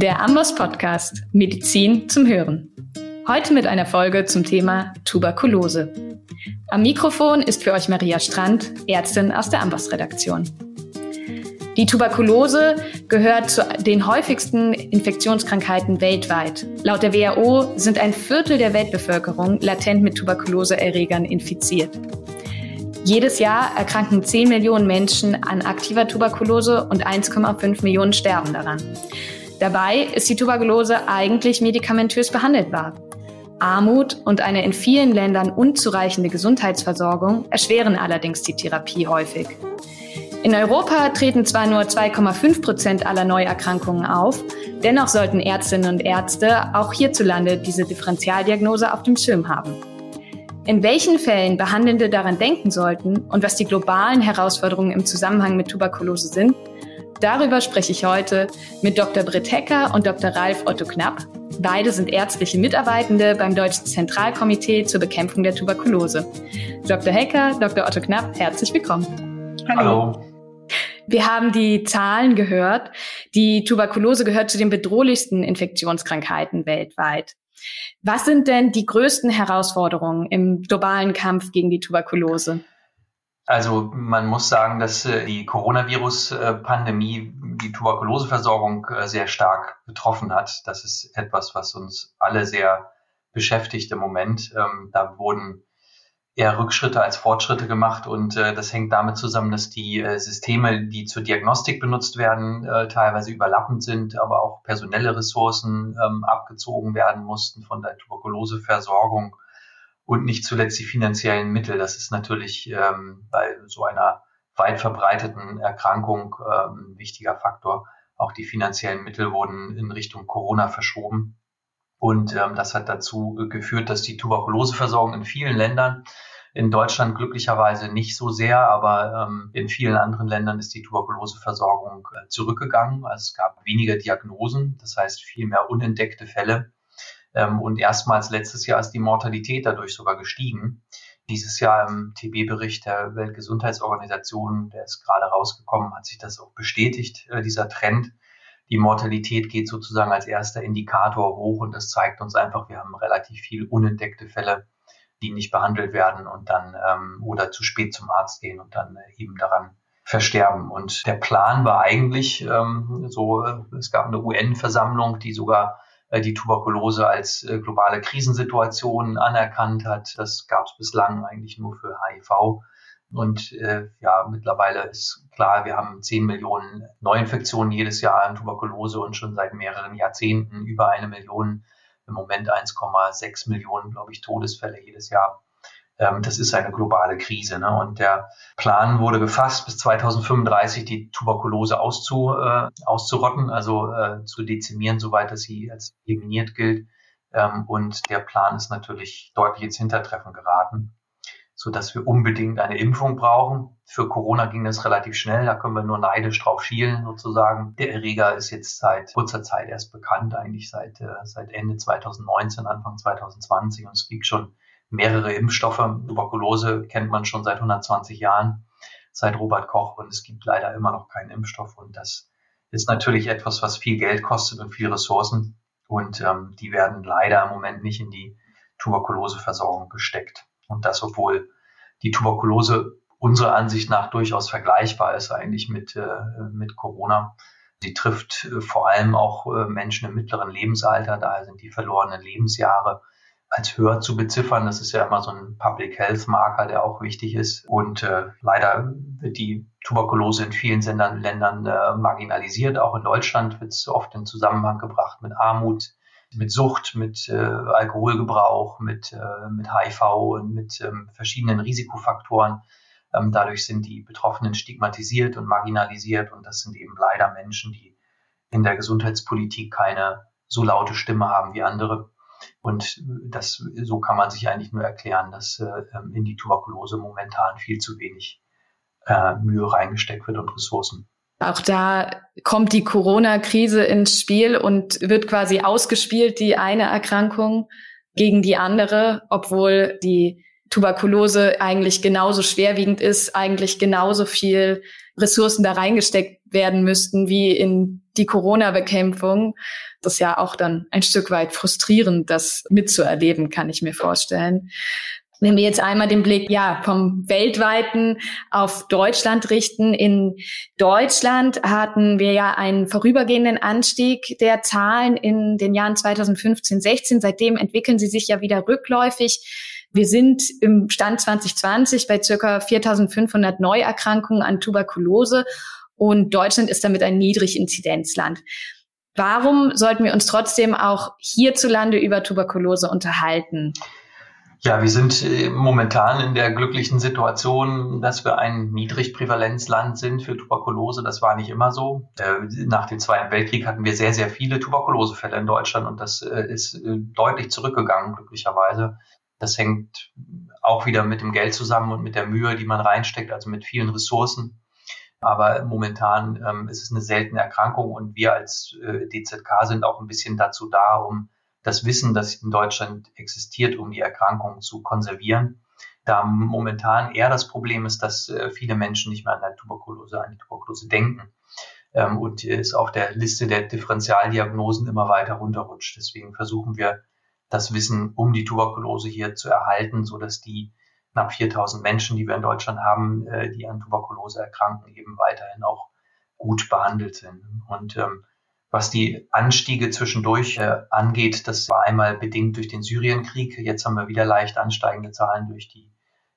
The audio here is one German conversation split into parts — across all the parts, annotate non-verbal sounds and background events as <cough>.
Der Ambos Podcast Medizin zum Hören. Heute mit einer Folge zum Thema Tuberkulose. Am Mikrofon ist für euch Maria Strand, Ärztin aus der Ambos Redaktion. Die Tuberkulose gehört zu den häufigsten Infektionskrankheiten weltweit. Laut der WHO sind ein Viertel der Weltbevölkerung latent mit Tuberkuloseerregern infiziert. Jedes Jahr erkranken 10 Millionen Menschen an aktiver Tuberkulose und 1,5 Millionen sterben daran. Dabei ist die Tuberkulose eigentlich medikamentös behandelbar. Armut und eine in vielen Ländern unzureichende Gesundheitsversorgung erschweren allerdings die Therapie häufig. In Europa treten zwar nur 2,5 Prozent aller Neuerkrankungen auf, dennoch sollten Ärztinnen und Ärzte auch hierzulande diese Differentialdiagnose auf dem Schirm haben. In welchen Fällen Behandelnde daran denken sollten und was die globalen Herausforderungen im Zusammenhang mit Tuberkulose sind, Darüber spreche ich heute mit Dr. Britt Hecker und Dr. Ralf Otto Knapp. Beide sind ärztliche Mitarbeitende beim Deutschen Zentralkomitee zur Bekämpfung der Tuberkulose. Dr. Hecker, Dr. Otto Knapp, herzlich willkommen. Hallo. Hallo. Wir haben die Zahlen gehört. Die Tuberkulose gehört zu den bedrohlichsten Infektionskrankheiten weltweit. Was sind denn die größten Herausforderungen im globalen Kampf gegen die Tuberkulose? Also man muss sagen, dass äh, die Coronavirus-Pandemie die Tuberkuloseversorgung äh, sehr stark betroffen hat. Das ist etwas, was uns alle sehr beschäftigt im Moment. Ähm, da wurden eher Rückschritte als Fortschritte gemacht und äh, das hängt damit zusammen, dass die Systeme, die zur Diagnostik benutzt werden, teilweise überlappend sind, aber auch personelle Ressourcen ähm, abgezogen werden mussten von der Tuberkuloseversorgung und nicht zuletzt die finanziellen Mittel. Das ist natürlich ähm, bei so einer weit verbreiteten Erkrankung ähm, ein wichtiger Faktor. Auch die finanziellen Mittel wurden in Richtung Corona verschoben. Und ähm, das hat dazu geführt, dass die Tuberkuloseversorgung in vielen Ländern, in Deutschland glücklicherweise nicht so sehr, aber ähm, in vielen anderen Ländern ist die Tuberkuloseversorgung äh, zurückgegangen. Also es gab weniger Diagnosen, das heißt viel mehr unentdeckte Fälle. Ähm, und erstmals letztes Jahr ist die Mortalität dadurch sogar gestiegen. Dieses Jahr im TB-Bericht der Weltgesundheitsorganisation, der ist gerade rausgekommen, hat sich das auch bestätigt, äh, dieser Trend. Die Mortalität geht sozusagen als erster Indikator hoch und das zeigt uns einfach, wir haben relativ viel unentdeckte Fälle, die nicht behandelt werden und dann ähm, oder zu spät zum Arzt gehen und dann äh, eben daran versterben. Und der Plan war eigentlich ähm, so, äh, es gab eine UN-Versammlung, die sogar die Tuberkulose als äh, globale Krisensituation anerkannt hat. Das gab es bislang eigentlich nur für HIV. Und äh, ja, mittlerweile ist klar, wir haben 10 Millionen Neuinfektionen jedes Jahr an Tuberkulose und schon seit mehreren Jahrzehnten über eine Million, im Moment 1,6 Millionen, glaube ich, Todesfälle jedes Jahr. Ähm, das ist eine globale Krise. Ne? Und der Plan wurde gefasst, bis 2035 die Tuberkulose auszu, äh, auszurotten, also äh, zu dezimieren, soweit es sie als eliminiert gilt. Ähm, und der Plan ist natürlich deutlich ins Hintertreffen geraten, so dass wir unbedingt eine Impfung brauchen. Für Corona ging das relativ schnell, da können wir nur neidisch drauf schielen sozusagen. Der Erreger ist jetzt seit kurzer Zeit erst bekannt, eigentlich seit, äh, seit Ende 2019, Anfang 2020 und es gibt schon mehrere Impfstoffe. Tuberkulose kennt man schon seit 120 Jahren, seit Robert Koch und es gibt leider immer noch keinen Impfstoff und das ist natürlich etwas, was viel Geld kostet und viel Ressourcen und ähm, die werden leider im Moment nicht in die Tuberkuloseversorgung gesteckt. Und das, obwohl die Tuberkulose unserer Ansicht nach durchaus vergleichbar ist eigentlich mit, äh, mit Corona. Sie trifft äh, vor allem auch äh, Menschen im mittleren Lebensalter, daher sind die verlorenen Lebensjahre als höher zu beziffern. Das ist ja immer so ein Public Health Marker, der auch wichtig ist. Und äh, leider wird die Tuberkulose in vielen Ländern, Ländern äh, marginalisiert. Auch in Deutschland wird es oft in Zusammenhang gebracht mit Armut, mit Sucht, mit äh, Alkoholgebrauch, mit, äh, mit HIV und mit ähm, verschiedenen Risikofaktoren. Ähm, dadurch sind die Betroffenen stigmatisiert und marginalisiert. Und das sind eben leider Menschen, die in der Gesundheitspolitik keine so laute Stimme haben wie andere. Und das, so kann man sich eigentlich nur erklären, dass äh, in die Tuberkulose momentan viel zu wenig äh, Mühe reingesteckt wird und Ressourcen. Auch da kommt die Corona-Krise ins Spiel und wird quasi ausgespielt, die eine Erkrankung gegen die andere, obwohl die Tuberkulose eigentlich genauso schwerwiegend ist, eigentlich genauso viel Ressourcen da reingesteckt werden müssten wie in die Corona-Bekämpfung. Das ist ja auch dann ein Stück weit frustrierend, das mitzuerleben, kann ich mir vorstellen. Wenn wir jetzt einmal den Blick ja vom weltweiten auf Deutschland richten, in Deutschland hatten wir ja einen vorübergehenden Anstieg der Zahlen in den Jahren 2015, 16. Seitdem entwickeln sie sich ja wieder rückläufig. Wir sind im Stand 2020 bei circa 4.500 Neuerkrankungen an Tuberkulose und Deutschland ist damit ein Niedriginzidenzland. Warum sollten wir uns trotzdem auch hierzulande über Tuberkulose unterhalten? Ja, wir sind äh, momentan in der glücklichen Situation, dass wir ein Niedrigprävalenzland sind für Tuberkulose. Das war nicht immer so. Äh, nach dem Zweiten Weltkrieg hatten wir sehr, sehr viele Tuberkulosefälle in Deutschland und das äh, ist deutlich zurückgegangen, glücklicherweise. Das hängt auch wieder mit dem Geld zusammen und mit der Mühe, die man reinsteckt, also mit vielen Ressourcen. Aber momentan ähm, ist es eine seltene Erkrankung und wir als DZK sind auch ein bisschen dazu da, um das Wissen, das in Deutschland existiert, um die Erkrankung zu konservieren. Da momentan eher das Problem ist, dass äh, viele Menschen nicht mehr an der Tuberkulose, an die Tuberkulose denken ähm, und es auf der Liste der Differentialdiagnosen immer weiter runterrutscht. Deswegen versuchen wir, das Wissen um die Tuberkulose hier zu erhalten, so dass die knapp 4000 Menschen, die wir in Deutschland haben, äh, die an Tuberkulose erkranken, eben weiterhin auch gut behandelt sind. Und ähm, was die Anstiege zwischendurch äh, angeht, das war einmal bedingt durch den Syrienkrieg. Jetzt haben wir wieder leicht ansteigende Zahlen durch die,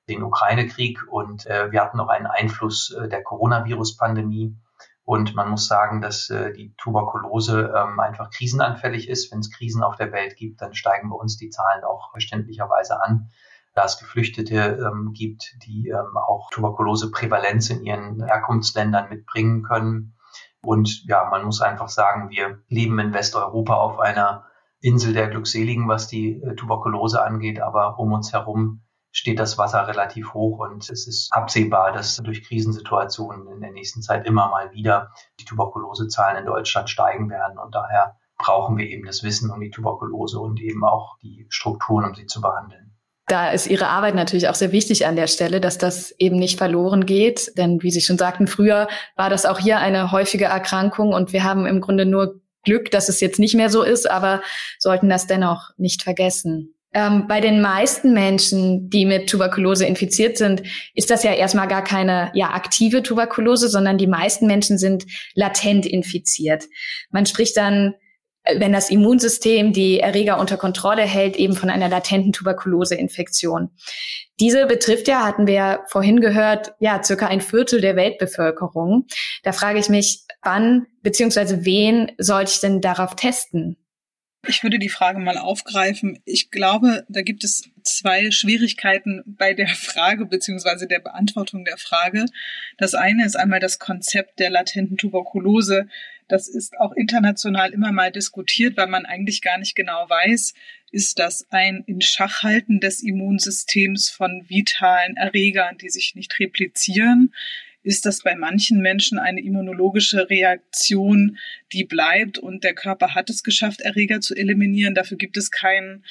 den Ukraine-Krieg und äh, wir hatten noch einen Einfluss äh, der Coronavirus-Pandemie. Und man muss sagen, dass äh, die Tuberkulose ähm, einfach krisenanfällig ist. Wenn es Krisen auf der Welt gibt, dann steigen bei uns die Zahlen auch verständlicherweise an. Da es Geflüchtete ähm, gibt, die ähm, auch Tuberkulose-Prävalenz in ihren Herkunftsländern mitbringen können. Und ja, man muss einfach sagen, wir leben in Westeuropa auf einer Insel der Glückseligen, was die äh, Tuberkulose angeht, aber um uns herum steht das Wasser relativ hoch und es ist absehbar, dass durch Krisensituationen in der nächsten Zeit immer mal wieder die Tuberkulosezahlen in Deutschland steigen werden. Und daher brauchen wir eben das Wissen um die Tuberkulose und eben auch die Strukturen, um sie zu behandeln da ist Ihre Arbeit natürlich auch sehr wichtig an der Stelle, dass das eben nicht verloren geht. Denn wie Sie schon sagten, früher war das auch hier eine häufige Erkrankung und wir haben im Grunde nur Glück, dass es jetzt nicht mehr so ist, aber sollten das dennoch nicht vergessen. Ähm, bei den meisten Menschen, die mit Tuberkulose infiziert sind, ist das ja erstmal gar keine ja, aktive Tuberkulose, sondern die meisten Menschen sind latent infiziert. Man spricht dann wenn das Immunsystem die Erreger unter Kontrolle hält, eben von einer latenten Tuberkuloseinfektion. Diese betrifft ja, hatten wir vorhin gehört, ja, circa ein Viertel der Weltbevölkerung. Da frage ich mich, wann beziehungsweise wen sollte ich denn darauf testen? Ich würde die Frage mal aufgreifen. Ich glaube, da gibt es zwei Schwierigkeiten bei der Frage beziehungsweise der Beantwortung der Frage. Das eine ist einmal das Konzept der latenten Tuberkulose. Das ist auch international immer mal diskutiert, weil man eigentlich gar nicht genau weiß, ist das ein Inschachhalten des Immunsystems von vitalen Erregern, die sich nicht replizieren? ist das bei manchen Menschen eine immunologische Reaktion, die bleibt und der Körper hat es geschafft, Erreger zu eliminieren. Dafür gibt es keinen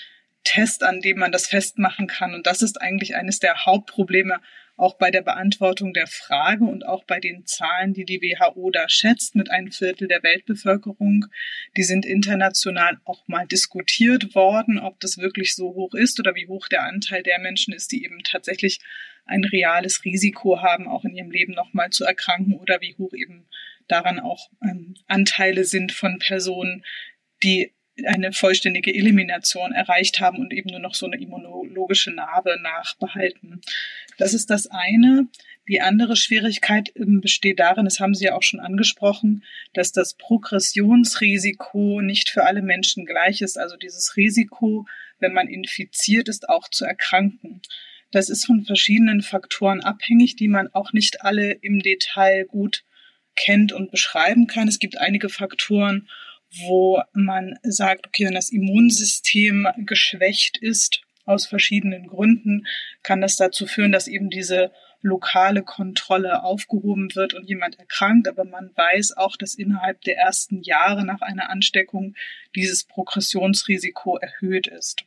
Test, an dem man das festmachen kann. Und das ist eigentlich eines der Hauptprobleme auch bei der Beantwortung der Frage und auch bei den Zahlen, die die WHO da schätzt mit einem Viertel der Weltbevölkerung. Die sind international auch mal diskutiert worden, ob das wirklich so hoch ist oder wie hoch der Anteil der Menschen ist, die eben tatsächlich ein reales Risiko haben, auch in ihrem Leben nochmal zu erkranken oder wie hoch eben daran auch ähm, Anteile sind von Personen, die eine vollständige Elimination erreicht haben und eben nur noch so eine immunologische Narbe nachbehalten. Das ist das eine. Die andere Schwierigkeit ähm, besteht darin, das haben Sie ja auch schon angesprochen, dass das Progressionsrisiko nicht für alle Menschen gleich ist. Also dieses Risiko, wenn man infiziert ist, auch zu erkranken. Das ist von verschiedenen Faktoren abhängig, die man auch nicht alle im Detail gut kennt und beschreiben kann. Es gibt einige Faktoren, wo man sagt, okay, wenn das Immunsystem geschwächt ist, aus verschiedenen Gründen, kann das dazu führen, dass eben diese lokale Kontrolle aufgehoben wird und jemand erkrankt. Aber man weiß auch, dass innerhalb der ersten Jahre nach einer Ansteckung dieses Progressionsrisiko erhöht ist.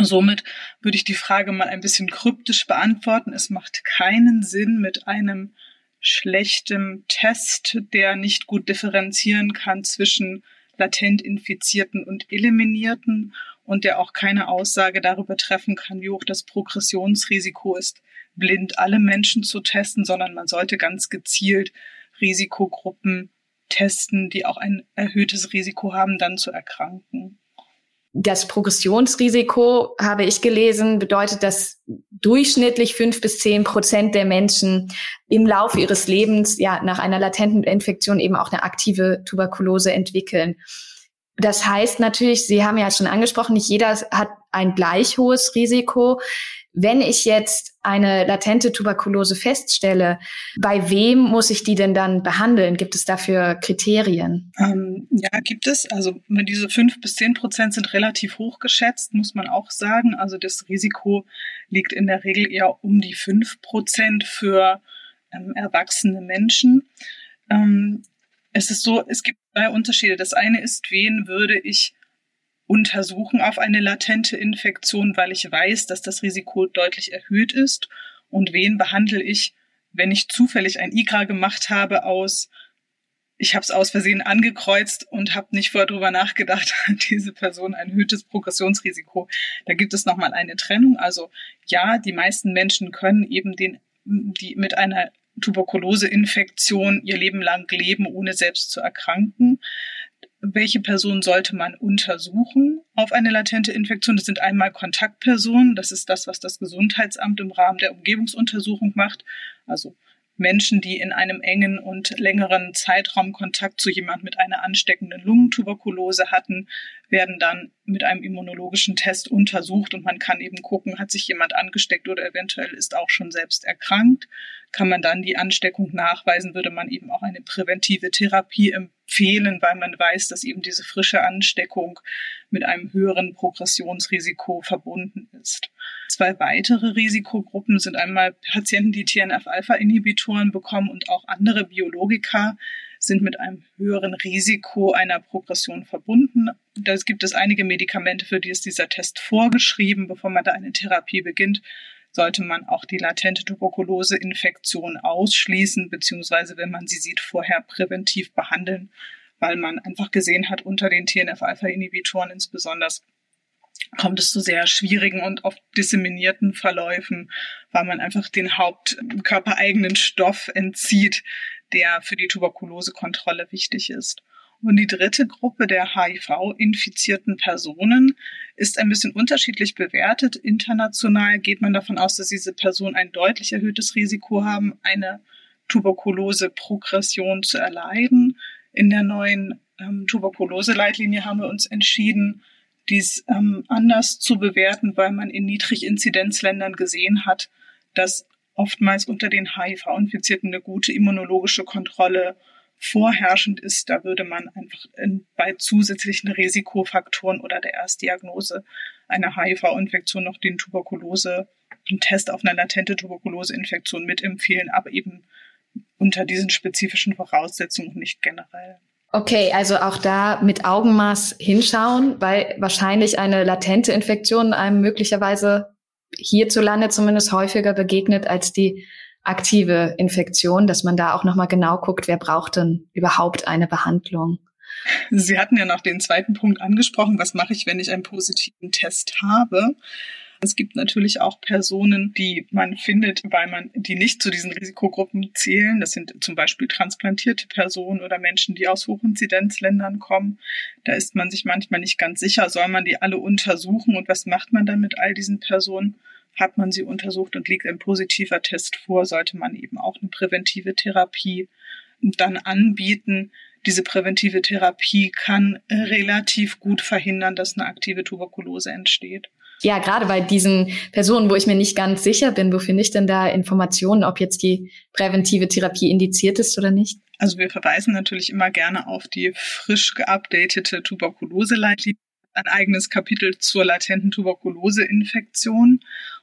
Somit würde ich die Frage mal ein bisschen kryptisch beantworten. Es macht keinen Sinn, mit einem schlechtem Test, der nicht gut differenzieren kann zwischen latent Infizierten und Eliminierten und der auch keine Aussage darüber treffen kann, wie hoch das Progressionsrisiko ist, blind alle Menschen zu testen, sondern man sollte ganz gezielt Risikogruppen testen, die auch ein erhöhtes Risiko haben, dann zu erkranken. Das Progressionsrisiko, habe ich gelesen, bedeutet, dass durchschnittlich fünf bis zehn Prozent der Menschen im Laufe ihres Lebens ja nach einer latenten Infektion eben auch eine aktive Tuberkulose entwickeln. Das heißt natürlich, Sie haben ja schon angesprochen, nicht jeder hat ein gleich hohes Risiko. Wenn ich jetzt eine latente Tuberkulose feststelle, bei wem muss ich die denn dann behandeln? Gibt es dafür Kriterien? Ähm, ja, gibt es. Also diese fünf bis zehn Prozent sind relativ hoch geschätzt, muss man auch sagen. Also das Risiko liegt in der Regel eher um die fünf Prozent für ähm, erwachsene Menschen. Ähm, es ist so, es gibt zwei Unterschiede. Das eine ist, wen würde ich untersuchen auf eine latente Infektion, weil ich weiß, dass das Risiko deutlich erhöht ist. Und wen behandle ich, wenn ich zufällig ein IGRA gemacht habe aus, ich habe es aus Versehen angekreuzt und habe nicht vorher drüber nachgedacht, <laughs> hat diese Person ein erhöhtes Progressionsrisiko. Da gibt es nochmal eine Trennung. Also ja, die meisten Menschen können eben den, die mit einer Tuberkuloseinfektion ihr Leben lang leben, ohne selbst zu erkranken welche Person sollte man untersuchen auf eine latente Infektion? Das sind einmal Kontaktpersonen. Das ist das, was das Gesundheitsamt im Rahmen der Umgebungsuntersuchung macht. Also Menschen, die in einem engen und längeren Zeitraum Kontakt zu jemand mit einer ansteckenden Lungentuberkulose hatten, werden dann mit einem immunologischen Test untersucht und man kann eben gucken, hat sich jemand angesteckt oder eventuell ist auch schon selbst erkrankt. Kann man dann die Ansteckung nachweisen, würde man eben auch eine präventive Therapie empfehlen, weil man weiß, dass eben diese frische Ansteckung mit einem höheren Progressionsrisiko verbunden ist. Zwei weitere Risikogruppen sind einmal Patienten, die TNF-Alpha-Inhibitoren bekommen und auch andere Biologika sind mit einem höheren Risiko einer Progression verbunden. Da gibt es einige Medikamente, für die ist dieser Test vorgeschrieben. Bevor man da eine Therapie beginnt, sollte man auch die latente Tuberkulose-Infektion ausschließen, beziehungsweise wenn man sie sieht, vorher präventiv behandeln, weil man einfach gesehen hat, unter den TNF-Alpha-Inhibitoren insbesondere kommt es zu sehr schwierigen und oft disseminierten Verläufen, weil man einfach den hauptkörpereigenen Stoff entzieht, der für die Tuberkulosekontrolle wichtig ist. Und die dritte Gruppe der HIV-infizierten Personen ist ein bisschen unterschiedlich bewertet. International geht man davon aus, dass diese Personen ein deutlich erhöhtes Risiko haben, eine Tuberkulose-Progression zu erleiden. In der neuen ähm, Tuberkulose-Leitlinie haben wir uns entschieden, dies ähm, anders zu bewerten, weil man in Niedriginzidenzländern gesehen hat, dass oftmals unter den HIV-Infizierten eine gute immunologische Kontrolle vorherrschend ist. Da würde man einfach in, bei zusätzlichen Risikofaktoren oder der Erstdiagnose einer HIV-Infektion noch den Tuberkulose, den Test auf eine latente Tuberkuloseinfektion mitempfehlen, aber eben unter diesen spezifischen Voraussetzungen nicht generell. Okay, also auch da mit Augenmaß hinschauen, weil wahrscheinlich eine latente Infektion einem möglicherweise hierzulande zumindest häufiger begegnet als die aktive Infektion, dass man da auch nochmal genau guckt, wer braucht denn überhaupt eine Behandlung. Sie hatten ja noch den zweiten Punkt angesprochen, was mache ich, wenn ich einen positiven Test habe? Es gibt natürlich auch Personen, die man findet, weil man die nicht zu diesen Risikogruppen zählen. Das sind zum Beispiel transplantierte Personen oder Menschen, die aus Hochinzidenzländern kommen. Da ist man sich manchmal nicht ganz sicher, soll man die alle untersuchen und was macht man dann mit all diesen Personen? Hat man sie untersucht und liegt ein positiver Test vor, sollte man eben auch eine präventive Therapie dann anbieten. Diese präventive Therapie kann relativ gut verhindern, dass eine aktive Tuberkulose entsteht ja, gerade bei diesen Personen, wo ich mir nicht ganz sicher bin, wo finde ich denn da Informationen, ob jetzt die präventive Therapie indiziert ist oder nicht? Also wir verweisen natürlich immer gerne auf die frisch geupdatete Tuberkulose-Leitlinie, ein eigenes Kapitel zur latenten Tuberkuloseinfektion.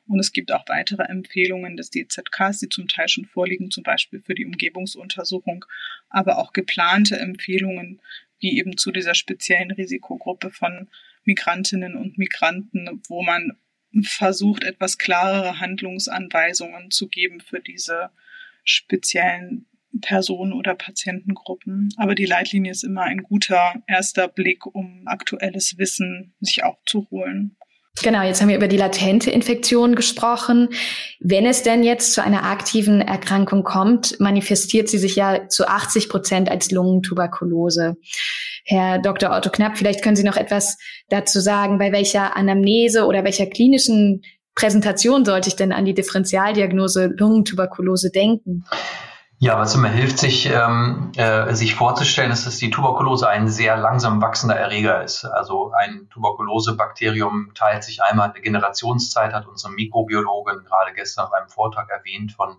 Und es gibt auch weitere Empfehlungen des DZKs, die zum Teil schon vorliegen, zum Beispiel für die Umgebungsuntersuchung, aber auch geplante Empfehlungen, wie eben zu dieser speziellen Risikogruppe von Migrantinnen und Migranten, wo man versucht, etwas klarere Handlungsanweisungen zu geben für diese speziellen Personen oder Patientengruppen. Aber die Leitlinie ist immer ein guter erster Blick, um aktuelles Wissen sich auch zu holen. Genau, jetzt haben wir über die latente Infektion gesprochen. Wenn es denn jetzt zu einer aktiven Erkrankung kommt, manifestiert sie sich ja zu 80 Prozent als Lungentuberkulose. Herr Dr. Otto Knapp, vielleicht können Sie noch etwas dazu sagen, bei welcher Anamnese oder welcher klinischen Präsentation sollte ich denn an die Differentialdiagnose Lungentuberkulose denken? Ja, was immer hilft, sich, ähm, äh, sich vorzustellen, ist, dass die Tuberkulose ein sehr langsam wachsender Erreger ist. Also ein Tuberkulosebakterium teilt sich einmal eine Generationszeit, hat unsere Mikrobiologin gerade gestern auf einem Vortrag erwähnt, von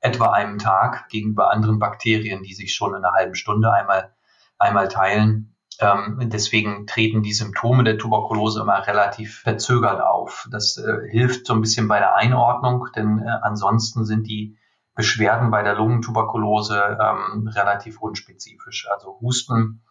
etwa einem Tag gegenüber anderen Bakterien, die sich schon in einer halben Stunde einmal, einmal teilen. Ähm, deswegen treten die Symptome der Tuberkulose immer relativ verzögert auf. Das äh, hilft so ein bisschen bei der Einordnung, denn äh, ansonsten sind die Beschwerden bei der Lungentuberkulose ähm, relativ unspezifisch. Also Husten,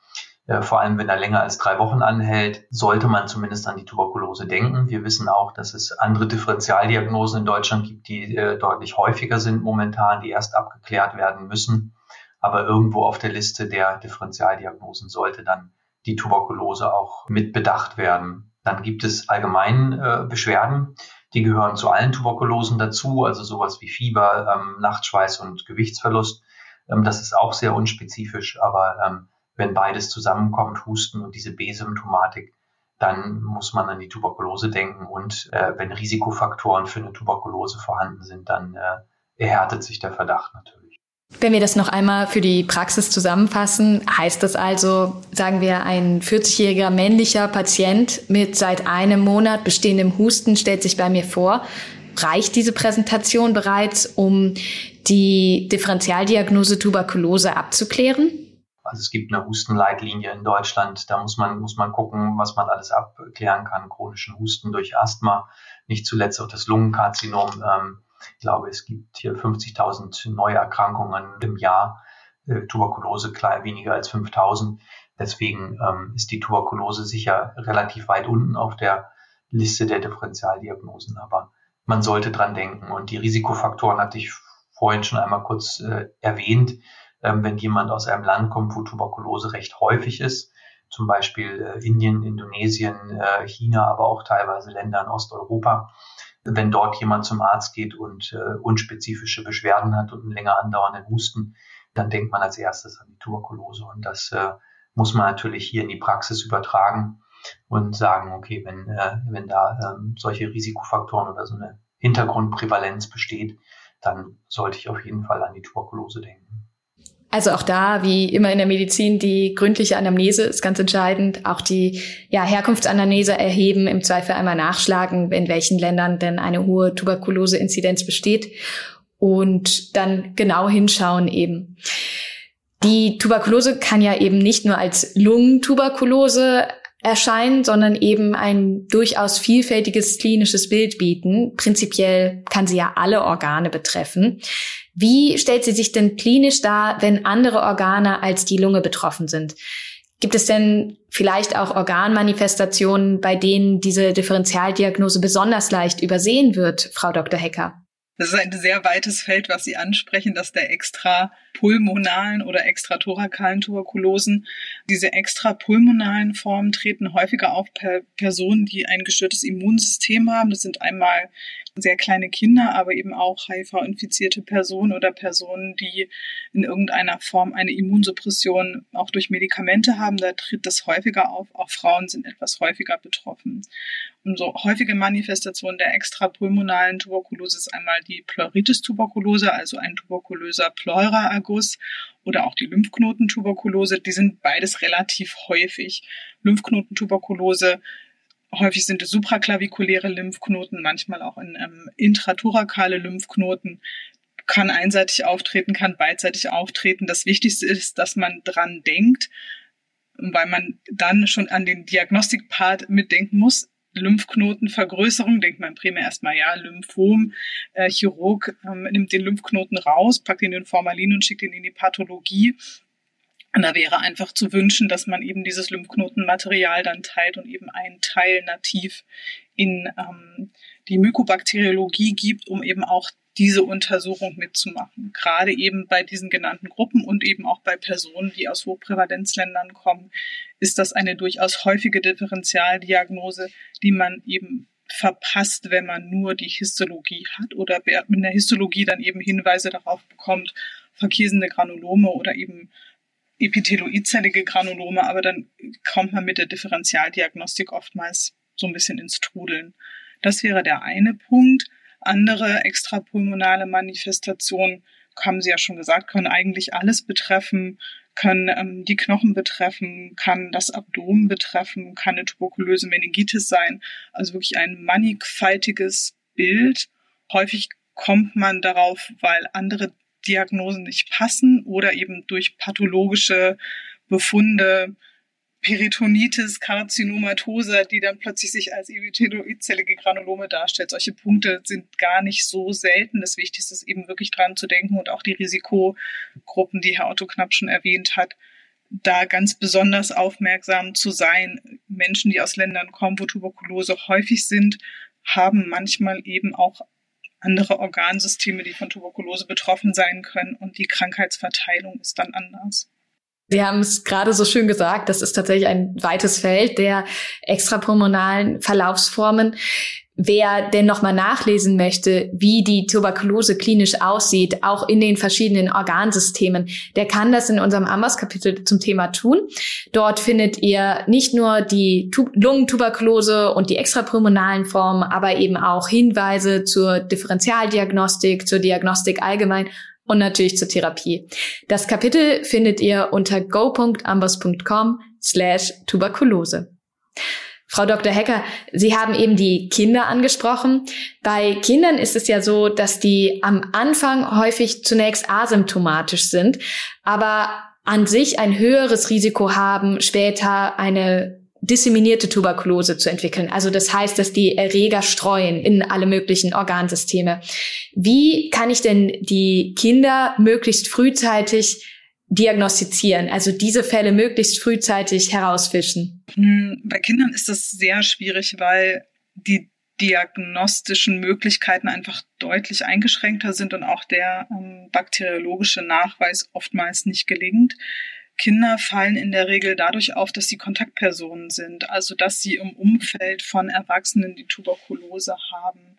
äh, vor allem wenn er länger als drei Wochen anhält, sollte man zumindest an die Tuberkulose denken. Wir wissen auch, dass es andere Differentialdiagnosen in Deutschland gibt, die äh, deutlich häufiger sind momentan, die erst abgeklärt werden müssen. Aber irgendwo auf der Liste der Differentialdiagnosen sollte dann die Tuberkulose auch mit bedacht werden. Dann gibt es allgemein äh, Beschwerden, die gehören zu allen Tuberkulosen dazu, also sowas wie Fieber, ähm, Nachtschweiß und Gewichtsverlust. Ähm, das ist auch sehr unspezifisch, aber ähm, wenn beides zusammenkommt, Husten und diese B-Symptomatik, dann muss man an die Tuberkulose denken und äh, wenn Risikofaktoren für eine Tuberkulose vorhanden sind, dann äh, erhärtet sich der Verdacht natürlich. Wenn wir das noch einmal für die Praxis zusammenfassen, heißt das also, sagen wir, ein 40-jähriger männlicher Patient mit seit einem Monat bestehendem Husten stellt sich bei mir vor. Reicht diese Präsentation bereits, um die Differentialdiagnose Tuberkulose abzuklären? Also es gibt eine Hustenleitlinie in Deutschland. Da muss man, muss man gucken, was man alles abklären kann. Chronischen Husten durch Asthma, nicht zuletzt auch das Lungenkarzinom. Ähm, ich glaube, es gibt hier 50.000 neue Erkrankungen im Jahr. Äh, Tuberkulose klar weniger als 5.000. Deswegen ähm, ist die Tuberkulose sicher relativ weit unten auf der Liste der Differentialdiagnosen. Aber man sollte dran denken. Und die Risikofaktoren hatte ich vorhin schon einmal kurz äh, erwähnt. Ähm, wenn jemand aus einem Land kommt, wo Tuberkulose recht häufig ist, zum Beispiel äh, Indien, Indonesien, äh, China, aber auch teilweise Länder in Osteuropa, wenn dort jemand zum Arzt geht und äh, unspezifische Beschwerden hat und einen länger andauernden Husten, dann denkt man als erstes an die Tuberkulose. Und das äh, muss man natürlich hier in die Praxis übertragen und sagen, okay, wenn, äh, wenn da ähm, solche Risikofaktoren oder so eine Hintergrundprävalenz besteht, dann sollte ich auf jeden Fall an die Tuberkulose denken. Also auch da, wie immer in der Medizin, die gründliche Anamnese ist ganz entscheidend. Auch die ja, Herkunftsanamnese erheben, im Zweifel einmal nachschlagen, in welchen Ländern denn eine hohe Tuberkulose-Inzidenz besteht und dann genau hinschauen eben. Die Tuberkulose kann ja eben nicht nur als Lungentuberkulose erscheinen, sondern eben ein durchaus vielfältiges klinisches Bild bieten. Prinzipiell kann sie ja alle Organe betreffen. Wie stellt sie sich denn klinisch dar, wenn andere Organe als die Lunge betroffen sind? Gibt es denn vielleicht auch Organmanifestationen, bei denen diese Differentialdiagnose besonders leicht übersehen wird, Frau Dr. Hecker? Das ist ein sehr weites Feld, was Sie ansprechen, dass der extrapulmonalen oder extratorakalen Tuberkulosen, diese extrapulmonalen Formen treten häufiger auf bei Personen, die ein gestörtes Immunsystem haben. Das sind einmal sehr kleine Kinder, aber eben auch HIV-infizierte Personen oder Personen, die in irgendeiner Form eine Immunsuppression auch durch Medikamente haben. Da tritt das häufiger auf. Auch Frauen sind etwas häufiger betroffen. So häufige Manifestation der extrapulmonalen Tuberkulose ist einmal die Pleuritis-Tuberkulose, also ein tuberkulöser Pleuraerguss oder auch die Lymphknotentuberkulose. Die sind beides relativ häufig. Lymphknotentuberkulose Häufig sind es supraklavikuläre Lymphknoten, manchmal auch in ähm, intrathorakale Lymphknoten. Kann einseitig auftreten, kann beidseitig auftreten. Das Wichtigste ist, dass man dran denkt, weil man dann schon an den Diagnostikpart mitdenken muss. Lymphknotenvergrößerung, denkt man primär erstmal, ja, Lymphom, äh, Chirurg ähm, nimmt den Lymphknoten raus, packt ihn in Formalin und schickt ihn in die Pathologie. Und da wäre einfach zu wünschen, dass man eben dieses Lymphknotenmaterial dann teilt und eben einen Teil nativ in ähm, die Mykobakteriologie gibt, um eben auch diese Untersuchung mitzumachen. Gerade eben bei diesen genannten Gruppen und eben auch bei Personen, die aus Hochprävalenzländern kommen, ist das eine durchaus häufige Differentialdiagnose, die man eben verpasst, wenn man nur die Histologie hat oder mit der Histologie dann eben Hinweise darauf bekommt, verkiesende Granulome oder eben epitheloidzellige Granulome, aber dann kommt man mit der Differentialdiagnostik oftmals so ein bisschen ins Trudeln. Das wäre der eine Punkt. Andere extrapulmonale Manifestationen, haben Sie ja schon gesagt, können eigentlich alles betreffen, können ähm, die Knochen betreffen, kann das Abdomen betreffen, kann eine tuberkulöse Meningitis sein. Also wirklich ein mannigfaltiges Bild. Häufig kommt man darauf, weil andere Diagnosen nicht passen oder eben durch pathologische Befunde Peritonitis, Karzinomatose, die dann plötzlich sich als epitheloidzellige Granulome darstellt. Solche Punkte sind gar nicht so selten. Das Wichtigste ist eben wirklich dran zu denken und auch die Risikogruppen, die Herr Otto Knapp schon erwähnt hat, da ganz besonders aufmerksam zu sein. Menschen, die aus Ländern kommen, wo Tuberkulose häufig sind, haben manchmal eben auch andere Organsysteme, die von Tuberkulose betroffen sein können und die Krankheitsverteilung ist dann anders. Sie haben es gerade so schön gesagt, das ist tatsächlich ein weites Feld der extrapulmonalen Verlaufsformen. Wer denn nochmal nachlesen möchte, wie die Tuberkulose klinisch aussieht, auch in den verschiedenen Organsystemen, der kann das in unserem Ambas-Kapitel zum Thema tun. Dort findet ihr nicht nur die Lungentuberkulose und die extrapulmonalen Formen, aber eben auch Hinweise zur Differentialdiagnostik, zur Diagnostik allgemein und natürlich zur Therapie. Das Kapitel findet ihr unter go.ambos.com slash Tuberkulose. Frau Dr. Hecker, Sie haben eben die Kinder angesprochen. Bei Kindern ist es ja so, dass die am Anfang häufig zunächst asymptomatisch sind, aber an sich ein höheres Risiko haben, später eine disseminierte Tuberkulose zu entwickeln. Also das heißt, dass die Erreger streuen in alle möglichen Organsysteme. Wie kann ich denn die Kinder möglichst frühzeitig diagnostizieren, also diese Fälle möglichst frühzeitig herausfischen? Hm, bei Kindern ist das sehr schwierig, weil die diagnostischen Möglichkeiten einfach deutlich eingeschränkter sind und auch der ähm, bakteriologische Nachweis oftmals nicht gelingt. Kinder fallen in der Regel dadurch auf, dass sie Kontaktpersonen sind, also dass sie im Umfeld von Erwachsenen, die Tuberkulose haben,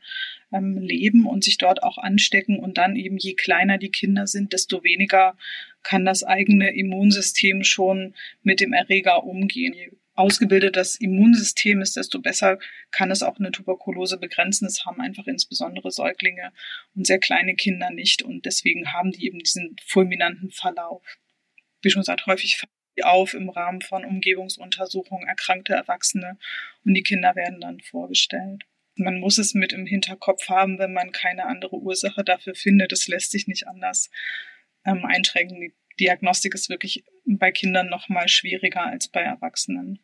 ähm, leben und sich dort auch anstecken. Und dann eben je kleiner die Kinder sind, desto weniger kann das eigene Immunsystem schon mit dem Erreger umgehen. Je ausgebildet das Immunsystem ist, desto besser kann es auch eine Tuberkulose begrenzen. Das haben einfach insbesondere Säuglinge und sehr kleine Kinder nicht. Und deswegen haben die eben diesen fulminanten Verlauf wie schon gesagt, häufig auf im Rahmen von Umgebungsuntersuchungen erkrankte Erwachsene und die Kinder werden dann vorgestellt. Man muss es mit im Hinterkopf haben, wenn man keine andere Ursache dafür findet. Es lässt sich nicht anders ähm, einschränken. Die Diagnostik ist wirklich bei Kindern noch mal schwieriger als bei Erwachsenen.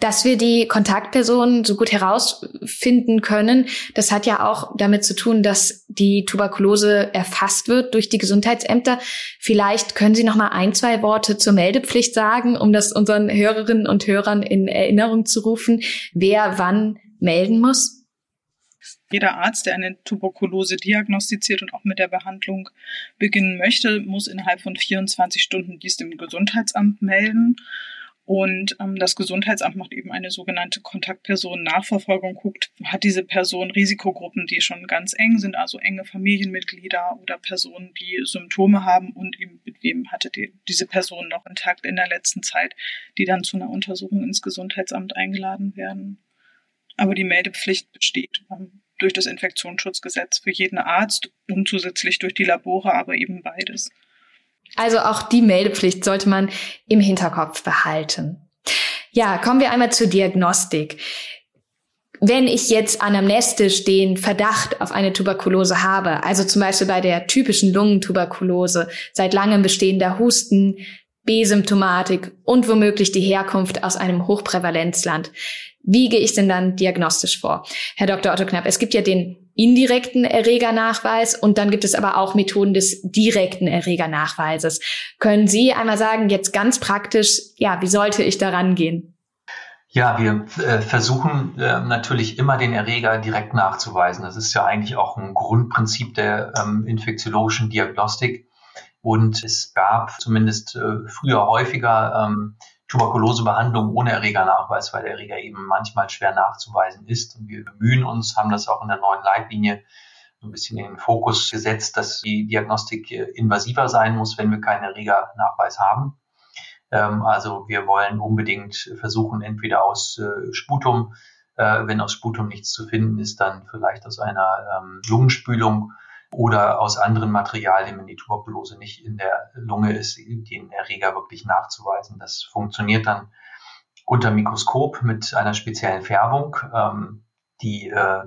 Dass wir die Kontaktpersonen so gut herausfinden können, das hat ja auch damit zu tun, dass die Tuberkulose erfasst wird durch die Gesundheitsämter. Vielleicht können Sie noch mal ein, zwei Worte zur Meldepflicht sagen, um das unseren Hörerinnen und Hörern in Erinnerung zu rufen, wer wann melden muss? Jeder Arzt, der eine Tuberkulose diagnostiziert und auch mit der Behandlung beginnen möchte, muss innerhalb von 24 Stunden dies dem Gesundheitsamt melden. Und ähm, das Gesundheitsamt macht eben eine sogenannte Kontaktpersonen-Nachverfolgung, guckt, hat diese Person Risikogruppen, die schon ganz eng sind, also enge Familienmitglieder oder Personen, die Symptome haben und eben mit wem hatte die, diese Person noch Kontakt in der letzten Zeit, die dann zu einer Untersuchung ins Gesundheitsamt eingeladen werden. Aber die Meldepflicht besteht ähm, durch das Infektionsschutzgesetz für jeden Arzt und zusätzlich durch die Labore, aber eben beides. Also auch die Meldepflicht sollte man im Hinterkopf behalten. Ja, kommen wir einmal zur Diagnostik. Wenn ich jetzt anamnestisch den Verdacht auf eine Tuberkulose habe, also zum Beispiel bei der typischen Lungentuberkulose, seit langem bestehender Husten, B-Symptomatik und womöglich die Herkunft aus einem Hochprävalenzland, wie gehe ich denn dann diagnostisch vor? Herr Dr. Otto Knapp, es gibt ja den indirekten Erregernachweis und dann gibt es aber auch Methoden des direkten Erregernachweises. Können Sie einmal sagen, jetzt ganz praktisch, ja, wie sollte ich daran gehen? Ja, wir äh, versuchen äh, natürlich immer den Erreger direkt nachzuweisen. Das ist ja eigentlich auch ein Grundprinzip der ähm, infektiologischen Diagnostik. Und es gab zumindest äh, früher häufiger ähm, Tuberkulosebehandlung ohne Erregernachweis, weil der Erreger eben manchmal schwer nachzuweisen ist. Und wir bemühen uns, haben das auch in der neuen Leitlinie so ein bisschen in den Fokus gesetzt, dass die Diagnostik äh, invasiver sein muss, wenn wir keinen Erregernachweis haben. Ähm, also wir wollen unbedingt versuchen, entweder aus äh, Sputum, äh, wenn aus Sputum nichts zu finden ist, dann vielleicht aus einer ähm, Lungenspülung oder aus anderen Materialien, wenn die Tuberkulose nicht in der Lunge ist, den Erreger wirklich nachzuweisen. Das funktioniert dann unter Mikroskop mit einer speziellen Färbung. Ähm, die äh,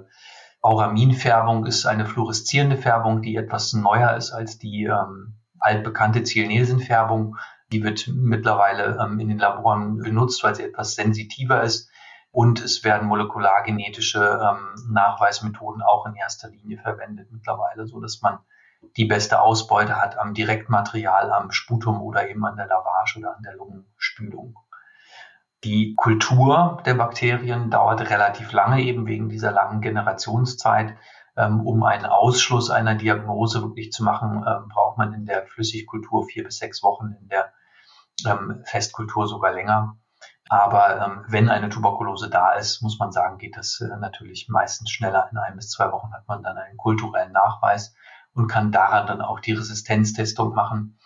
Auraminfärbung ist eine fluoreszierende Färbung, die etwas neuer ist als die ähm, altbekannte Ziel-Nielsen-Färbung. Die wird mittlerweile ähm, in den Laboren benutzt, weil sie etwas sensitiver ist. Und es werden molekulargenetische ähm, Nachweismethoden auch in erster Linie verwendet mittlerweile, so dass man die beste Ausbeute hat am Direktmaterial, am Sputum oder eben an der Lavage oder an der Lungenspülung. Die Kultur der Bakterien dauert relativ lange, eben wegen dieser langen Generationszeit. Ähm, um einen Ausschluss einer Diagnose wirklich zu machen, ähm, braucht man in der Flüssigkultur vier bis sechs Wochen, in der ähm, Festkultur sogar länger. Aber ähm, wenn eine Tuberkulose da ist, muss man sagen, geht das äh, natürlich meistens schneller. In ein bis zwei Wochen hat man dann einen kulturellen Nachweis und kann daran dann auch die Resistenztestung machen.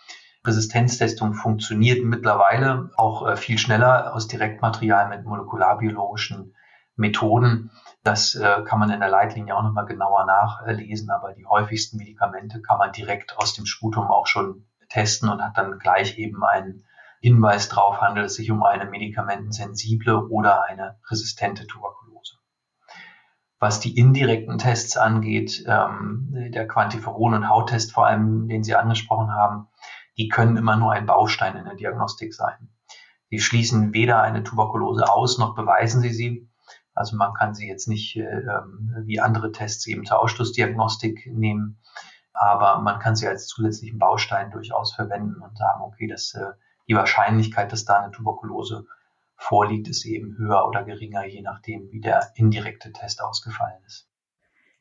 Resistenztestung funktioniert mittlerweile auch äh, viel schneller aus Direktmaterial mit molekularbiologischen Methoden. Das äh, kann man in der Leitlinie auch nochmal genauer nachlesen, aber die häufigsten Medikamente kann man direkt aus dem Sputum auch schon testen und hat dann gleich eben einen Hinweis darauf, handelt es sich um eine medikamentensensible oder eine resistente Tuberkulose. Was die indirekten Tests angeht, ähm, der Quantiferon- und Hauttest vor allem, den Sie angesprochen haben, die können immer nur ein Baustein in der Diagnostik sein. Die schließen weder eine Tuberkulose aus, noch beweisen sie sie. Also man kann sie jetzt nicht äh, ähm, wie andere Tests eben zur Ausschlussdiagnostik nehmen, aber man kann sie als zusätzlichen Baustein durchaus verwenden und sagen, okay, das äh, die Wahrscheinlichkeit, dass da eine Tuberkulose vorliegt, ist eben höher oder geringer, je nachdem, wie der indirekte Test ausgefallen ist.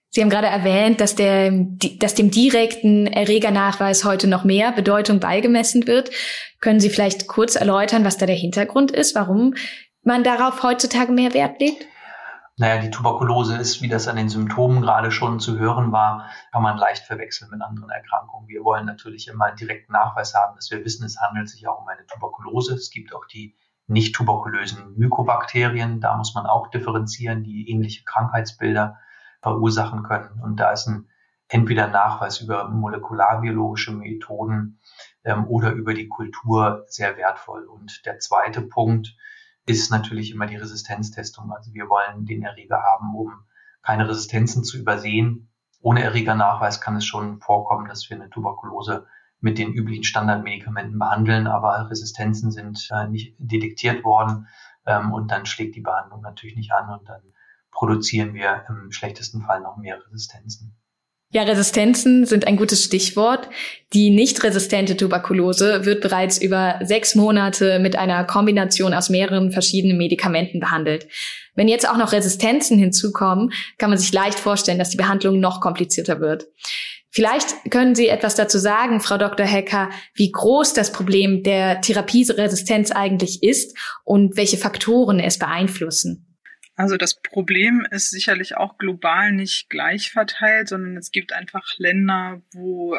Sie haben gerade erwähnt, dass, der, dass dem direkten Erregernachweis heute noch mehr Bedeutung beigemessen wird. Können Sie vielleicht kurz erläutern, was da der Hintergrund ist, warum man darauf heutzutage mehr Wert legt? Naja, die Tuberkulose ist, wie das an den Symptomen gerade schon zu hören war, kann man leicht verwechseln mit anderen Erkrankungen. Wir wollen natürlich immer einen direkten Nachweis haben, dass wir wissen, es handelt sich auch um eine Tuberkulose. Es gibt auch die nicht tuberkulösen Mykobakterien. Da muss man auch differenzieren, die ähnliche Krankheitsbilder verursachen können. Und da ist ein entweder Nachweis über molekularbiologische Methoden ähm, oder über die Kultur sehr wertvoll. Und der zweite Punkt ist natürlich immer die Resistenztestung. Also wir wollen den Erreger haben, um keine Resistenzen zu übersehen. Ohne Erregernachweis kann es schon vorkommen, dass wir eine Tuberkulose mit den üblichen Standardmedikamenten behandeln, aber Resistenzen sind äh, nicht detektiert worden ähm, und dann schlägt die Behandlung natürlich nicht an und dann produzieren wir im schlechtesten Fall noch mehr Resistenzen. Ja, Resistenzen sind ein gutes Stichwort. Die nicht resistente Tuberkulose wird bereits über sechs Monate mit einer Kombination aus mehreren verschiedenen Medikamenten behandelt. Wenn jetzt auch noch Resistenzen hinzukommen, kann man sich leicht vorstellen, dass die Behandlung noch komplizierter wird. Vielleicht können Sie etwas dazu sagen, Frau Dr. Hecker, wie groß das Problem der Therapieresistenz eigentlich ist und welche Faktoren es beeinflussen. Also das Problem ist sicherlich auch global nicht gleich verteilt, sondern es gibt einfach Länder, wo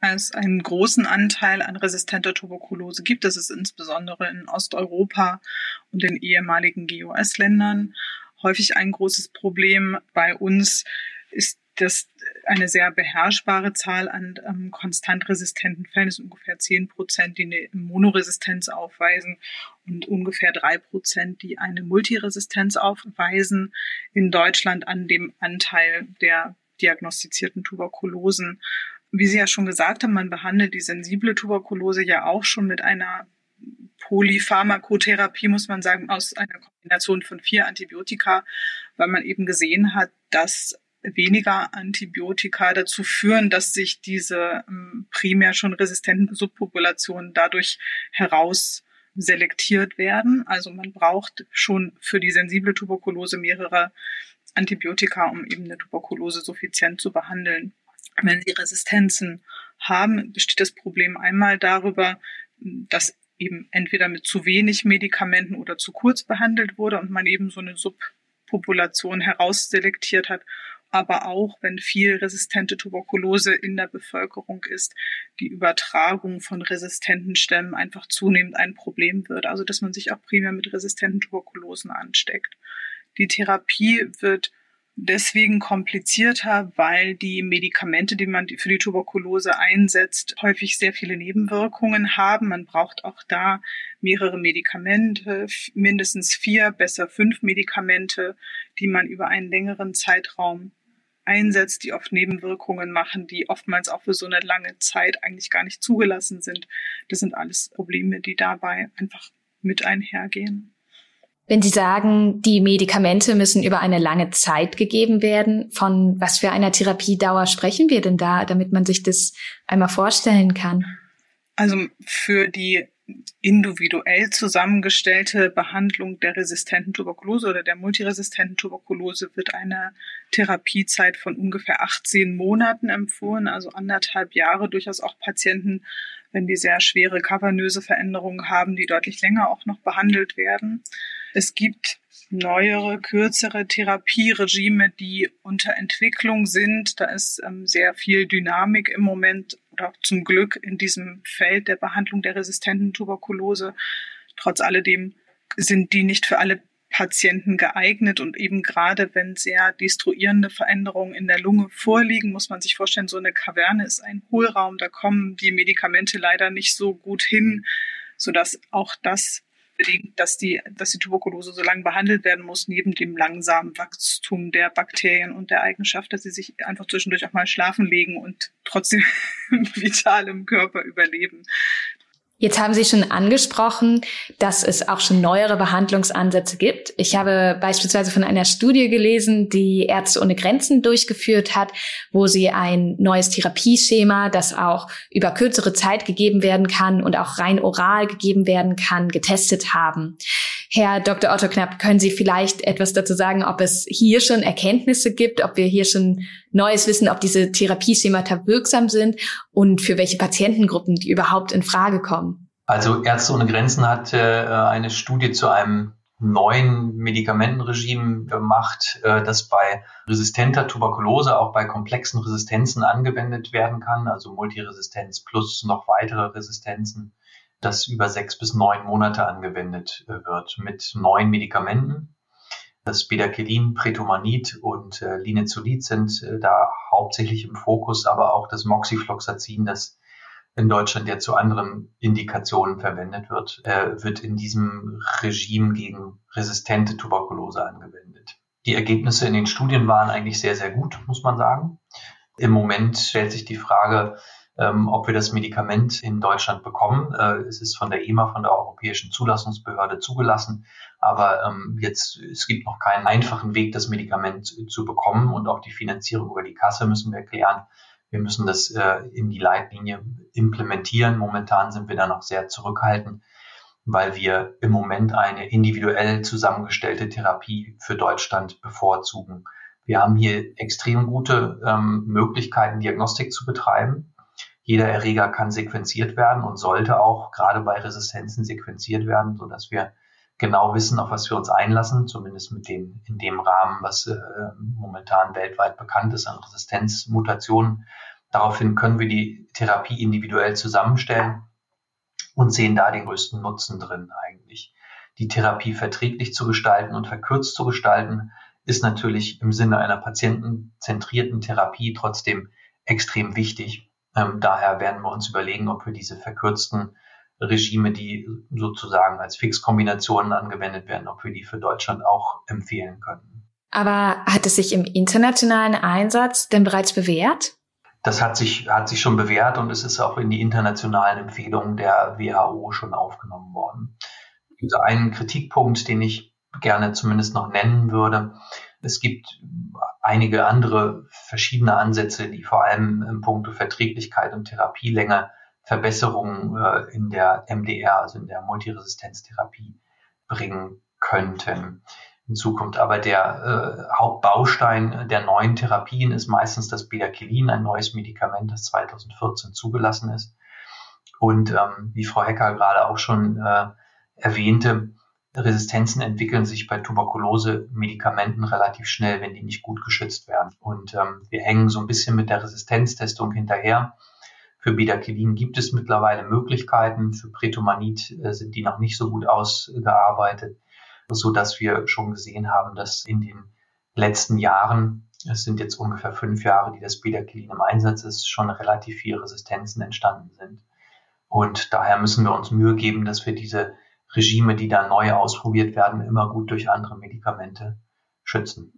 es einen großen Anteil an resistenter Tuberkulose gibt. Das ist insbesondere in Osteuropa und den ehemaligen GOS-Ländern häufig ein großes Problem. Bei uns ist das eine sehr beherrschbare Zahl an ähm, konstant resistenten Fällen ist ungefähr zehn Prozent, die eine Monoresistenz aufweisen und ungefähr drei Prozent, die eine Multiresistenz aufweisen in Deutschland an dem Anteil der diagnostizierten Tuberkulosen. Wie Sie ja schon gesagt haben, man behandelt die sensible Tuberkulose ja auch schon mit einer Polypharmakotherapie, muss man sagen, aus einer Kombination von vier Antibiotika, weil man eben gesehen hat, dass weniger Antibiotika dazu führen, dass sich diese ähm, primär schon resistenten Subpopulationen dadurch heraus selektiert werden. Also man braucht schon für die sensible Tuberkulose mehrere Antibiotika, um eben eine Tuberkulose suffizient zu behandeln. Wenn sie Resistenzen haben, besteht das Problem einmal darüber, dass eben entweder mit zu wenig Medikamenten oder zu kurz behandelt wurde und man eben so eine Subpopulation herausselektiert hat aber auch wenn viel resistente Tuberkulose in der Bevölkerung ist, die Übertragung von resistenten Stämmen einfach zunehmend ein Problem wird. Also dass man sich auch primär mit resistenten Tuberkulosen ansteckt. Die Therapie wird deswegen komplizierter, weil die Medikamente, die man für die Tuberkulose einsetzt, häufig sehr viele Nebenwirkungen haben. Man braucht auch da mehrere Medikamente, mindestens vier, besser fünf Medikamente, die man über einen längeren Zeitraum einsetzt, die oft Nebenwirkungen machen, die oftmals auch für so eine lange Zeit eigentlich gar nicht zugelassen sind. Das sind alles Probleme, die dabei einfach mit einhergehen. Wenn Sie sagen, die Medikamente müssen über eine lange Zeit gegeben werden, von was für einer Therapiedauer sprechen wir denn da, damit man sich das einmal vorstellen kann? Also für die individuell zusammengestellte Behandlung der resistenten Tuberkulose oder der multiresistenten Tuberkulose wird eine Therapiezeit von ungefähr 18 Monaten empfohlen, also anderthalb Jahre. Durchaus auch Patienten, wenn die sehr schwere kavernöse Veränderungen haben, die deutlich länger auch noch behandelt werden. Es gibt neuere, kürzere Therapieregime, die unter Entwicklung sind. Da ist ähm, sehr viel Dynamik im Moment oder zum Glück in diesem Feld der Behandlung der resistenten Tuberkulose. Trotz alledem sind die nicht für alle Patienten geeignet und eben gerade wenn sehr destruierende Veränderungen in der Lunge vorliegen, muss man sich vorstellen, so eine Kaverne ist ein Hohlraum, da kommen die Medikamente leider nicht so gut hin, sodass auch das bedingt, dass die, dass die Tuberkulose so lange behandelt werden muss, neben dem langsamen Wachstum der Bakterien und der Eigenschaft, dass sie sich einfach zwischendurch auch mal schlafen legen und trotzdem <laughs> vital im Körper überleben. Jetzt haben Sie schon angesprochen, dass es auch schon neuere Behandlungsansätze gibt. Ich habe beispielsweise von einer Studie gelesen, die Ärzte ohne Grenzen durchgeführt hat, wo sie ein neues Therapieschema, das auch über kürzere Zeit gegeben werden kann und auch rein oral gegeben werden kann, getestet haben. Herr Dr. Otto Knapp, können Sie vielleicht etwas dazu sagen, ob es hier schon Erkenntnisse gibt, ob wir hier schon Neues wissen, ob diese Therapieschemata wirksam sind und für welche Patientengruppen die überhaupt in Frage kommen? Also Ärzte ohne Grenzen hat äh, eine Studie zu einem neuen Medikamentenregime gemacht, äh, das bei resistenter Tuberkulose, auch bei komplexen Resistenzen angewendet werden kann, also Multiresistenz plus noch weitere Resistenzen das über sechs bis neun Monate angewendet äh, wird mit neuen Medikamenten. Das Bedaquilin, Pretomanid und äh, Linezolid sind äh, da hauptsächlich im Fokus, aber auch das Moxifloxacin, das in Deutschland ja zu anderen Indikationen verwendet wird, äh, wird in diesem Regime gegen resistente Tuberkulose angewendet. Die Ergebnisse in den Studien waren eigentlich sehr, sehr gut, muss man sagen. Im Moment stellt sich die Frage, ähm, ob wir das Medikament in Deutschland bekommen. Äh, es ist von der EMA, von der Europäischen Zulassungsbehörde zugelassen. Aber ähm, jetzt, es gibt noch keinen einfachen Weg, das Medikament zu bekommen. Und auch die Finanzierung über die Kasse müssen wir klären. Wir müssen das äh, in die Leitlinie implementieren. Momentan sind wir da noch sehr zurückhaltend, weil wir im Moment eine individuell zusammengestellte Therapie für Deutschland bevorzugen. Wir haben hier extrem gute ähm, Möglichkeiten, Diagnostik zu betreiben. Jeder Erreger kann sequenziert werden und sollte auch gerade bei Resistenzen sequenziert werden, so dass wir genau wissen, auf was wir uns einlassen, zumindest mit dem, in dem Rahmen, was äh, momentan weltweit bekannt ist an Resistenzmutationen. Daraufhin können wir die Therapie individuell zusammenstellen und sehen da den größten Nutzen drin eigentlich. Die Therapie verträglich zu gestalten und verkürzt zu gestalten, ist natürlich im Sinne einer patientenzentrierten Therapie trotzdem extrem wichtig. Ähm, daher werden wir uns überlegen, ob wir diese verkürzten Regime, die sozusagen als Fixkombinationen angewendet werden, ob wir die für Deutschland auch empfehlen können. Aber hat es sich im internationalen Einsatz denn bereits bewährt? Das hat sich, hat sich schon bewährt und es ist auch in die internationalen Empfehlungen der WHO schon aufgenommen worden. Es gibt einen Kritikpunkt, den ich gerne zumindest noch nennen würde. Es gibt einige andere verschiedene Ansätze, die vor allem im Punkto Verträglichkeit und Therapielänge Verbesserungen äh, in der MDR, also in der Multiresistenztherapie, bringen könnten in Zukunft. Aber der äh, Hauptbaustein der neuen Therapien ist meistens das Bedaquilin, ein neues Medikament, das 2014 zugelassen ist. Und ähm, wie Frau Hecker gerade auch schon äh, erwähnte, Resistenzen entwickeln sich bei Tuberkulose-Medikamenten relativ schnell, wenn die nicht gut geschützt werden. Und ähm, wir hängen so ein bisschen mit der Resistenztestung hinterher. Für Bedaquilin gibt es mittlerweile Möglichkeiten. Für Pretomanid äh, sind die noch nicht so gut ausgearbeitet, so dass wir schon gesehen haben, dass in den letzten Jahren, es sind jetzt ungefähr fünf Jahre, die das Bedaquilin im Einsatz ist, schon relativ viele Resistenzen entstanden sind. Und daher müssen wir uns Mühe geben, dass wir diese Regime, die da neu ausprobiert werden, immer gut durch andere Medikamente schützen.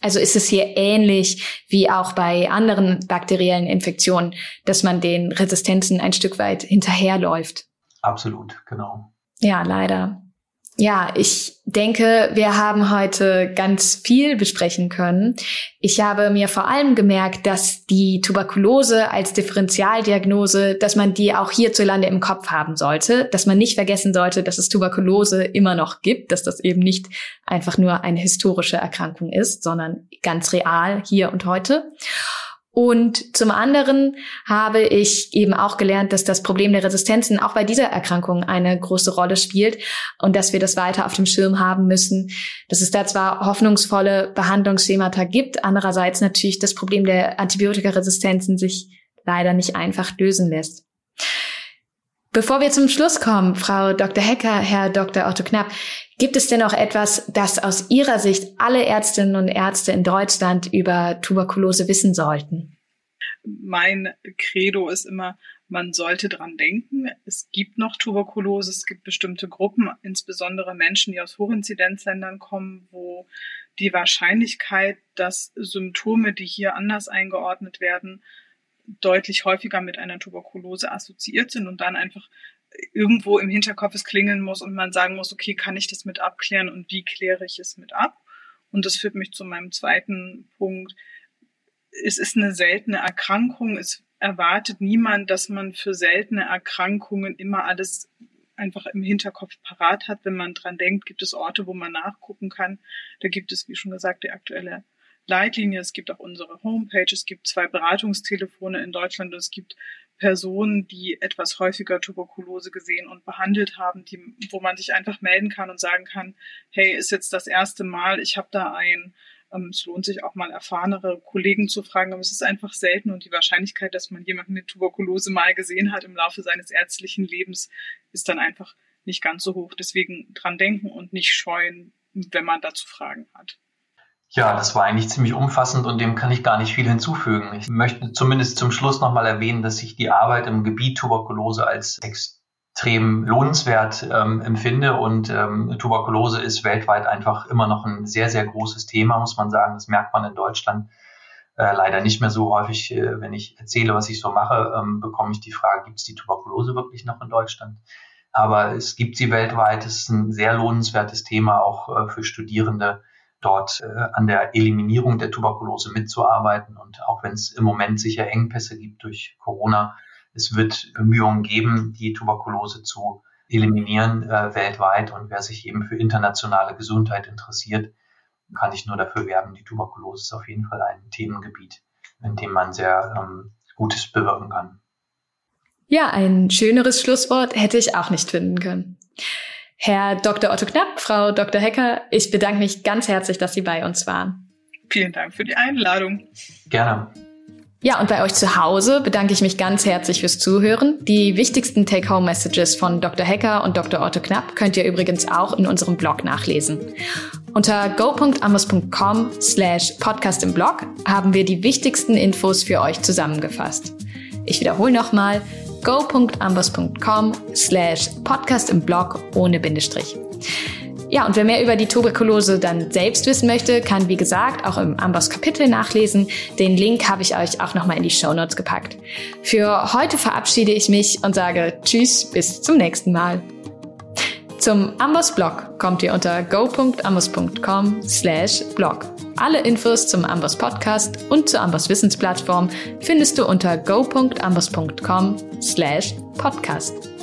Also ist es hier ähnlich wie auch bei anderen bakteriellen Infektionen, dass man den Resistenzen ein Stück weit hinterherläuft? Absolut, genau. Ja, leider. Ja, ich denke, wir haben heute ganz viel besprechen können. Ich habe mir vor allem gemerkt, dass die Tuberkulose als Differentialdiagnose, dass man die auch hierzulande im Kopf haben sollte, dass man nicht vergessen sollte, dass es Tuberkulose immer noch gibt, dass das eben nicht einfach nur eine historische Erkrankung ist, sondern ganz real hier und heute. Und zum anderen habe ich eben auch gelernt, dass das Problem der Resistenzen auch bei dieser Erkrankung eine große Rolle spielt und dass wir das weiter auf dem Schirm haben müssen, dass es da zwar hoffnungsvolle Behandlungsschemata gibt, andererseits natürlich das Problem der Antibiotikaresistenzen sich leider nicht einfach lösen lässt. Bevor wir zum Schluss kommen, Frau Dr. Hecker, Herr Dr. Otto Knapp, gibt es denn auch etwas, das aus Ihrer Sicht alle Ärztinnen und Ärzte in Deutschland über Tuberkulose wissen sollten? Mein Credo ist immer, man sollte dran denken. Es gibt noch Tuberkulose, es gibt bestimmte Gruppen, insbesondere Menschen, die aus Hochinzidenzländern kommen, wo die Wahrscheinlichkeit, dass Symptome, die hier anders eingeordnet werden, deutlich häufiger mit einer Tuberkulose assoziiert sind und dann einfach irgendwo im Hinterkopf es klingeln muss und man sagen muss, okay, kann ich das mit abklären und wie kläre ich es mit ab? Und das führt mich zu meinem zweiten Punkt. Es ist eine seltene Erkrankung. Es erwartet niemand, dass man für seltene Erkrankungen immer alles einfach im Hinterkopf parat hat. Wenn man dran denkt, gibt es Orte, wo man nachgucken kann. Da gibt es, wie schon gesagt, die aktuelle Leitlinie, es gibt auch unsere Homepage, es gibt zwei Beratungstelefone in Deutschland und es gibt Personen, die etwas häufiger Tuberkulose gesehen und behandelt haben, die, wo man sich einfach melden kann und sagen kann, hey, ist jetzt das erste Mal, ich habe da ein, ähm, es lohnt sich auch mal erfahrenere Kollegen zu fragen, aber es ist einfach selten und die Wahrscheinlichkeit, dass man jemanden mit Tuberkulose mal gesehen hat im Laufe seines ärztlichen Lebens, ist dann einfach nicht ganz so hoch. Deswegen dran denken und nicht scheuen, wenn man dazu Fragen hat. Ja, das war eigentlich ziemlich umfassend und dem kann ich gar nicht viel hinzufügen. Ich möchte zumindest zum Schluss nochmal erwähnen, dass ich die Arbeit im Gebiet Tuberkulose als extrem lohnenswert ähm, empfinde und ähm, Tuberkulose ist weltweit einfach immer noch ein sehr, sehr großes Thema, muss man sagen. Das merkt man in Deutschland äh, leider nicht mehr so häufig. Äh, wenn ich erzähle, was ich so mache, ähm, bekomme ich die Frage, gibt es die Tuberkulose wirklich noch in Deutschland? Aber es gibt sie weltweit. Es ist ein sehr lohnenswertes Thema auch äh, für Studierende dort äh, an der Eliminierung der Tuberkulose mitzuarbeiten. Und auch wenn es im Moment sicher Engpässe gibt durch Corona, es wird Bemühungen geben, die Tuberkulose zu eliminieren äh, weltweit. Und wer sich eben für internationale Gesundheit interessiert, kann ich nur dafür werben. Die Tuberkulose ist auf jeden Fall ein Themengebiet, in dem man sehr ähm, Gutes bewirken kann. Ja, ein schöneres Schlusswort hätte ich auch nicht finden können. Herr Dr. Otto Knapp, Frau Dr. Hecker, ich bedanke mich ganz herzlich, dass Sie bei uns waren. Vielen Dank für die Einladung. Gerne. Ja, und bei euch zu Hause bedanke ich mich ganz herzlich fürs Zuhören. Die wichtigsten Take-Home-Messages von Dr. Hecker und Dr. Otto Knapp könnt ihr übrigens auch in unserem Blog nachlesen. Unter go.amos.com slash podcast im Blog haben wir die wichtigsten Infos für euch zusammengefasst. Ich wiederhole nochmal go.ambos.com slash podcast im Blog ohne Bindestrich. Ja, und wer mehr über die Tuberkulose dann selbst wissen möchte, kann wie gesagt auch im Ambos Kapitel nachlesen. Den Link habe ich euch auch nochmal in die Show Notes gepackt. Für heute verabschiede ich mich und sage Tschüss, bis zum nächsten Mal. Zum Amboss Blog kommt ihr unter go.amboss.com slash blog. Alle Infos zum Amboss Podcast und zur Amboss Wissensplattform findest du unter go.amboss.com slash podcast.